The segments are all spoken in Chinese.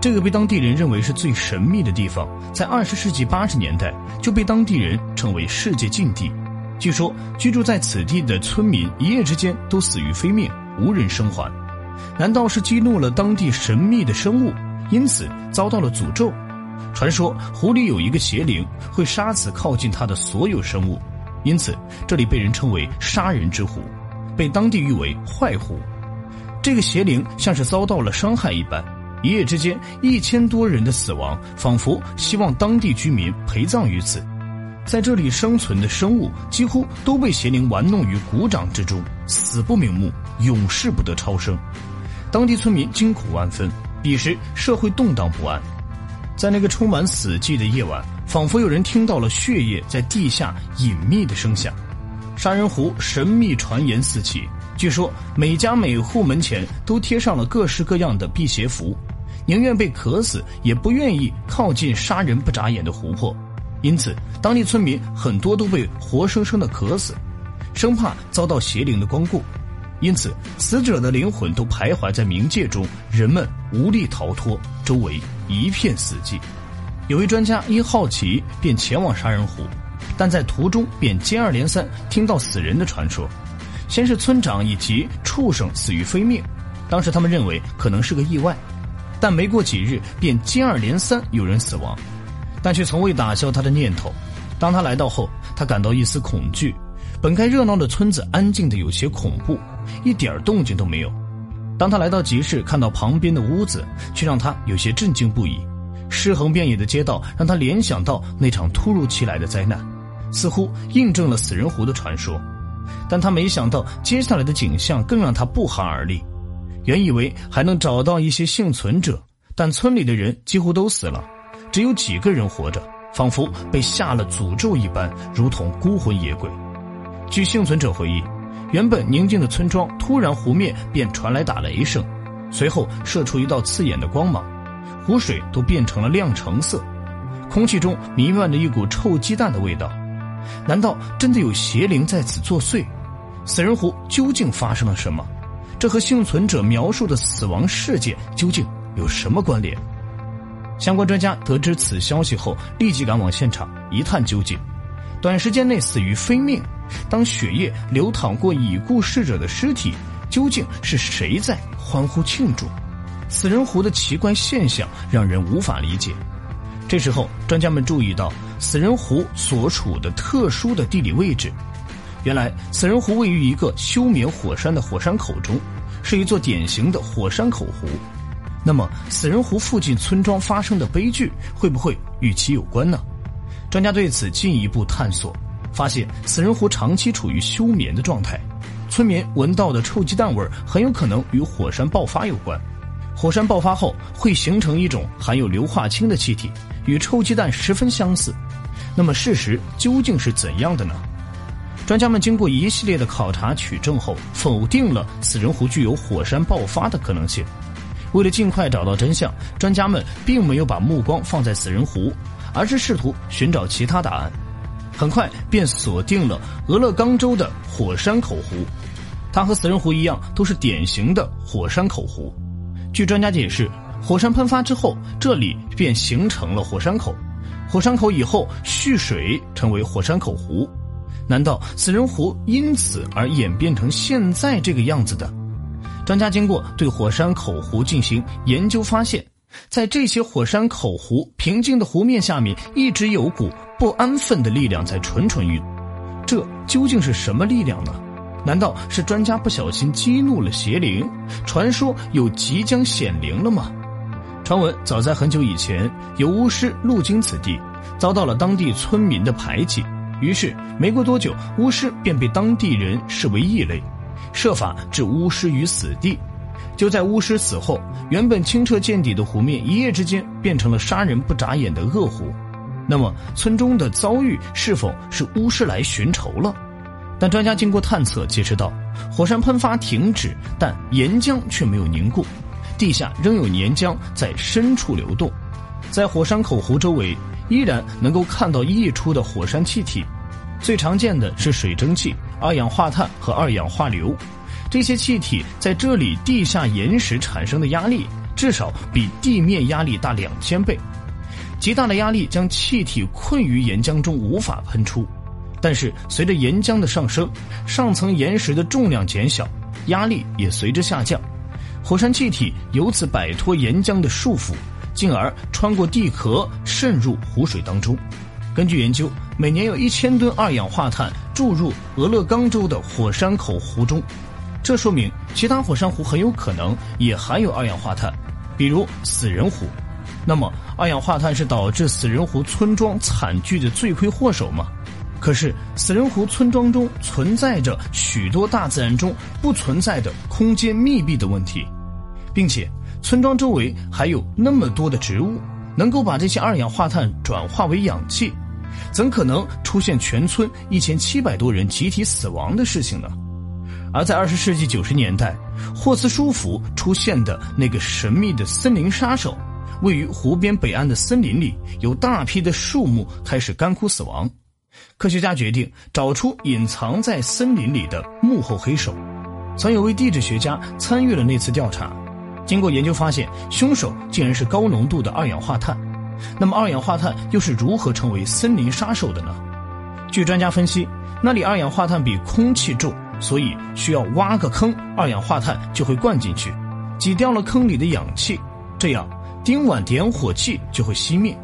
这个被当地人认为是最神秘的地方，在二十世纪八十年代就被当地人称为世界禁地。据说居住在此地的村民一夜之间都死于非命，无人生还。难道是激怒了当地神秘的生物，因此遭到了诅咒？传说湖里有一个邪灵，会杀死靠近它的所有生物，因此这里被人称为“杀人之湖”，被当地誉为“坏湖”。这个邪灵像是遭到了伤害一般，一夜之间一千多人的死亡，仿佛希望当地居民陪葬于此。在这里生存的生物几乎都被邪灵玩弄于股掌之中，死不瞑目，永世不得超生。当地村民惊恐万分，彼时社会动荡不安。在那个充满死寂的夜晚，仿佛有人听到了血液在地下隐秘的声响。杀人湖神秘传言四起，据说每家每户门前都贴上了各式各样的辟邪符，宁愿被渴死，也不愿意靠近杀人不眨眼的湖泊。因此，当地村民很多都被活生生的渴死，生怕遭到邪灵的光顾。因此，死者的灵魂都徘徊在冥界中，人们无力逃脱，周围一片死寂。有位专家因好奇便前往杀人湖，但在途中便接二连三听到死人的传说。先是村长以及畜生死于非命，当时他们认为可能是个意外，但没过几日便接二连三有人死亡。但却从未打消他的念头。当他来到后，他感到一丝恐惧。本该热闹的村子安静的有些恐怖，一点动静都没有。当他来到集市，看到旁边的屋子，却让他有些震惊不已。尸横遍野的街道让他联想到那场突如其来的灾难，似乎印证了死人湖的传说。但他没想到接下来的景象更让他不寒而栗。原以为还能找到一些幸存者，但村里的人几乎都死了。只有几个人活着，仿佛被下了诅咒一般，如同孤魂野鬼。据幸存者回忆，原本宁静的村庄突然湖面便传来打雷声，随后射出一道刺眼的光芒，湖水都变成了亮橙色，空气中弥漫着一股臭鸡蛋的味道。难道真的有邪灵在此作祟？死人湖究竟发生了什么？这和幸存者描述的死亡事件究竟有什么关联？相关专家得知此消息后，立即赶往现场一探究竟。短时间内死于非命，当血液流淌过已故逝者的尸体，究竟是谁在欢呼庆祝？死人湖的奇怪现象让人无法理解。这时候，专家们注意到死人湖所处的特殊的地理位置。原来，死人湖位于一个休眠火山的火山口中，是一座典型的火山口湖。那么，死人湖附近村庄发生的悲剧会不会与其有关呢？专家对此进一步探索，发现死人湖长期处于休眠的状态，村民闻到的臭鸡蛋味很有可能与火山爆发有关。火山爆发后会形成一种含有硫化氢的气体，与臭鸡蛋十分相似。那么，事实究竟是怎样的呢？专家们经过一系列的考察取证后，否定了死人湖具有火山爆发的可能性。为了尽快找到真相，专家们并没有把目光放在死人湖，而是试图寻找其他答案。很快便锁定了俄勒冈州的火山口湖，它和死人湖一样，都是典型的火山口湖。据专家解释，火山喷发之后，这里便形成了火山口，火山口以后蓄水成为火山口湖。难道死人湖因此而演变成现在这个样子的？专家经过对火山口湖进行研究，发现，在这些火山口湖平静的湖面下面，一直有股不安分的力量在蠢蠢欲动。这究竟是什么力量呢？难道是专家不小心激怒了邪灵？传说有即将显灵了吗？传闻早在很久以前，有巫师路经此地，遭到了当地村民的排挤，于是没过多久，巫师便被当地人视为异类。设法置巫师于死地，就在巫师死后，原本清澈见底的湖面一夜之间变成了杀人不眨眼的恶湖。那么，村中的遭遇是否是巫师来寻仇了？但专家经过探测揭示到，火山喷发停止，但岩浆却没有凝固，地下仍有岩浆在深处流动。在火山口湖周围，依然能够看到溢出的火山气体。最常见的是水蒸气、二氧化碳和二氧化硫，这些气体在这里地下岩石产生的压力，至少比地面压力大两千倍。极大的压力将气体困于岩浆中，无法喷出。但是随着岩浆的上升，上层岩石的重量减小，压力也随之下降，火山气体由此摆脱岩浆的束缚，进而穿过地壳渗入湖水当中。根据研究，每年有一千吨二氧化碳注入俄勒冈州的火山口湖中，这说明其他火山湖很有可能也含有二氧化碳，比如死人湖。那么，二氧化碳是导致死人湖村庄惨剧的罪魁祸首吗？可是，死人湖村庄中存在着许多大自然中不存在的空间密闭的问题，并且村庄周围还有那么多的植物，能够把这些二氧化碳转化为氧气，怎可能出现全村一千七百多人集体死亡的事情呢？而在二十世纪九十年代，霍斯舒服出现的那个神秘的森林杀手，位于湖边北岸的森林里，有大批的树木开始干枯死亡。科学家决定找出隐藏在森林里的幕后黑手。曾有位地质学家参与了那次调查，经过研究发现，凶手竟然是高浓度的二氧化碳。那么，二氧化碳又是如何成为森林杀手的呢？据专家分析，那里二氧化碳比空气重，所以需要挖个坑，二氧化碳就会灌进去，挤掉了坑里的氧气，这样丁烷点火器就会熄灭。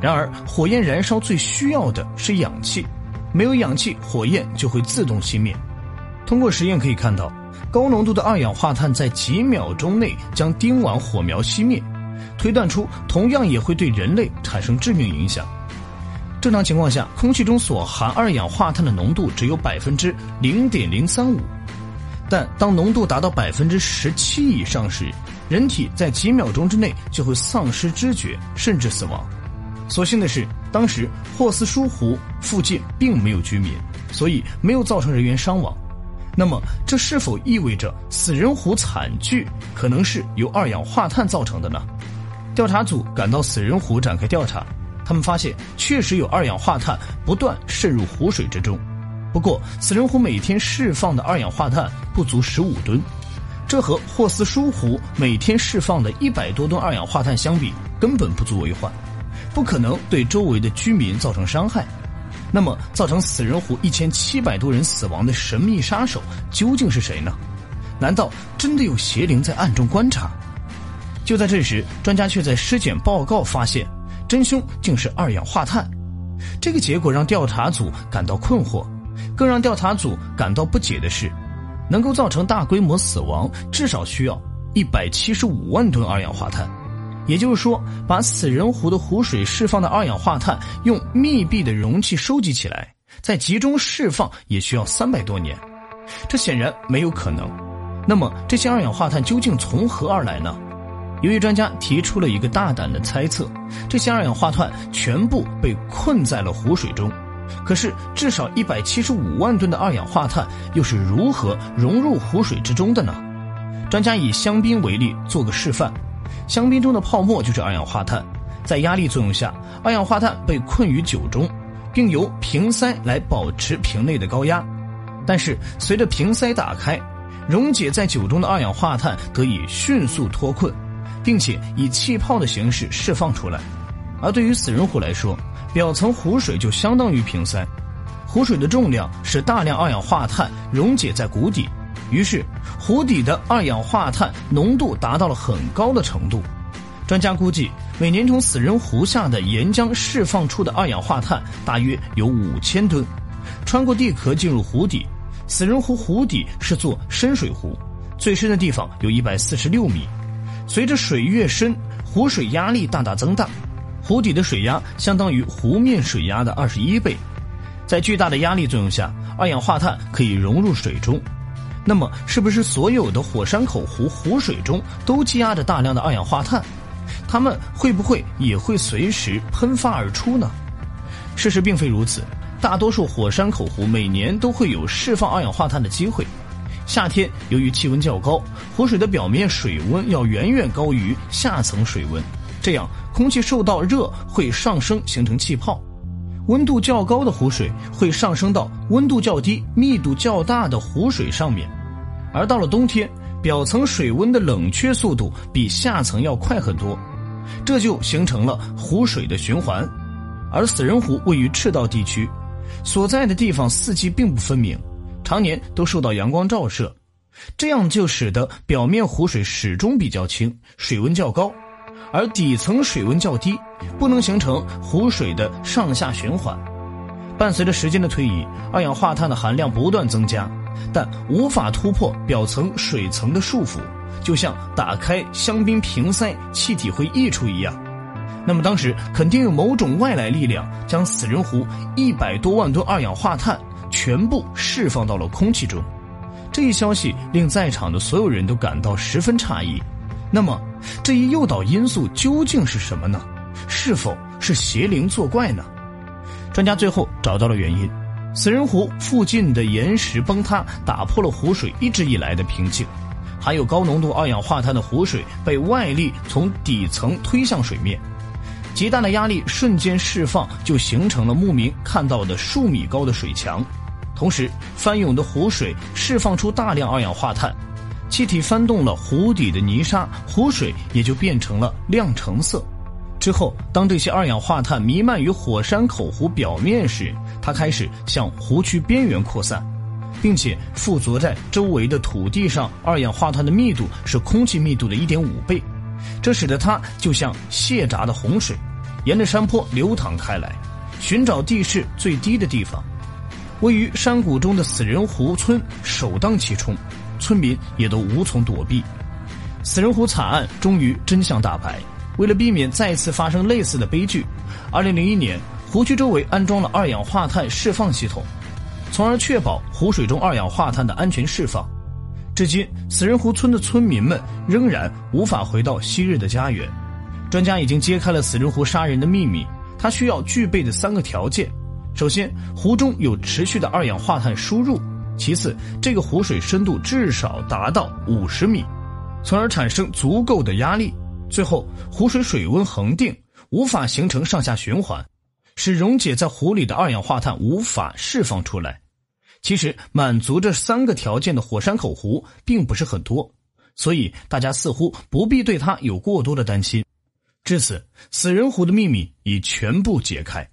然而，火焰燃烧最需要的是氧气，没有氧气，火焰就会自动熄灭。通过实验可以看到，高浓度的二氧化碳在几秒钟内将丁烷火苗熄灭，推断出同样也会对人类产生致命影响。正常情况下，空气中所含二氧化碳的浓度只有百分之零点零三五，但当浓度达到百分之十七以上时，人体在几秒钟之内就会丧失知觉，甚至死亡。所幸的是，当时霍斯舒湖附近并没有居民，所以没有造成人员伤亡。那么，这是否意味着死人湖惨剧可能是由二氧化碳造成的呢？调查组赶到死人湖展开调查，他们发现确实有二氧化碳不断渗入湖水之中。不过，死人湖每天释放的二氧化碳不足十五吨，这和霍斯舒湖每天释放的一百多吨二氧化碳相比，根本不足为患。不可能对周围的居民造成伤害，那么造成死人湖一千七百多人死亡的神秘杀手究竟是谁呢？难道真的有邪灵在暗中观察？就在这时，专家却在尸检报告发现，真凶竟是二氧化碳。这个结果让调查组感到困惑，更让调查组感到不解的是，能够造成大规模死亡，至少需要一百七十五万吨二氧化碳。也就是说，把死人湖的湖水释放的二氧化碳用密闭的容器收集起来，再集中释放，也需要三百多年。这显然没有可能。那么，这些二氧化碳究竟从何而来呢？有位专家提出了一个大胆的猜测：这些二氧化碳全部被困在了湖水中。可是，至少一百七十五万吨的二氧化碳又是如何融入湖水之中的呢？专家以香槟为例做个示范。香槟中的泡沫就是二氧化碳，在压力作用下，二氧化碳被困于酒中，并由瓶塞来保持瓶内的高压。但是，随着瓶塞打开，溶解在酒中的二氧化碳得以迅速脱困，并且以气泡的形式释放出来。而对于死人湖来说，表层湖水就相当于瓶塞，湖水的重量使大量二氧化碳溶解在谷底。于是，湖底的二氧化碳浓度达到了很高的程度。专家估计，每年从死人湖下的岩浆释放出的二氧化碳大约有五千吨，穿过地壳进入湖底。死人湖湖底是座深水湖，最深的地方有一百四十六米。随着水越深，湖水压力大大增大，湖底的水压相当于湖面水压的二十一倍。在巨大的压力作用下，二氧化碳可以融入水中。那么，是不是所有的火山口湖湖水中都积压着大量的二氧化碳？它们会不会也会随时喷发而出呢？事实并非如此，大多数火山口湖每年都会有释放二氧化碳的机会。夏天由于气温较高，湖水的表面水温要远远高于下层水温，这样空气受到热会上升，形成气泡。温度较高的湖水会上升到温度较低、密度较大的湖水上面，而到了冬天，表层水温的冷却速度比下层要快很多，这就形成了湖水的循环。而死人湖位于赤道地区，所在的地方四季并不分明，常年都受到阳光照射，这样就使得表面湖水始终比较清，水温较高，而底层水温较低，不能形成湖水的上下循环。伴随着时间的推移，二氧化碳的含量不断增加，但无法突破表层水层的束缚，就像打开香槟瓶塞，气体会溢出一样。那么当时肯定有某种外来力量将死人湖一百多万吨二氧化碳全部释放到了空气中。这一消息令在场的所有人都感到十分诧异。那么，这一诱导因素究竟是什么呢？是否是邪灵作怪呢？专家最后找到了原因：死人湖附近的岩石崩塌，打破了湖水一直以来的平静。含有高浓度二氧化碳的湖水被外力从底层推向水面，极大的压力瞬间释放，就形成了牧民看到的数米高的水墙。同时，翻涌的湖水释放出大量二氧化碳，气体翻动了湖底的泥沙，湖水也就变成了亮橙色。之后，当这些二氧化碳弥漫于火山口湖表面时，它开始向湖区边缘扩散，并且附着在周围的土地上。二氧化碳的密度是空气密度的一点五倍，这使得它就像泄闸的洪水，沿着山坡流淌开来，寻找地势最低的地方。位于山谷中的死人湖村首当其冲，村民也都无从躲避。死人湖惨案终于真相大白。为了避免再次发生类似的悲剧，2001年湖区周围安装了二氧化碳释放系统，从而确保湖水中二氧化碳的安全释放。至今，死人湖村的村民们仍然无法回到昔日的家园。专家已经揭开了死人湖杀人的秘密，它需要具备的三个条件：首先，湖中有持续的二氧化碳输入；其次，这个湖水深度至少达到五十米，从而产生足够的压力。最后，湖水水温恒定，无法形成上下循环，使溶解在湖里的二氧化碳无法释放出来。其实，满足这三个条件的火山口湖并不是很多，所以大家似乎不必对它有过多的担心。至此，死人湖的秘密已全部解开。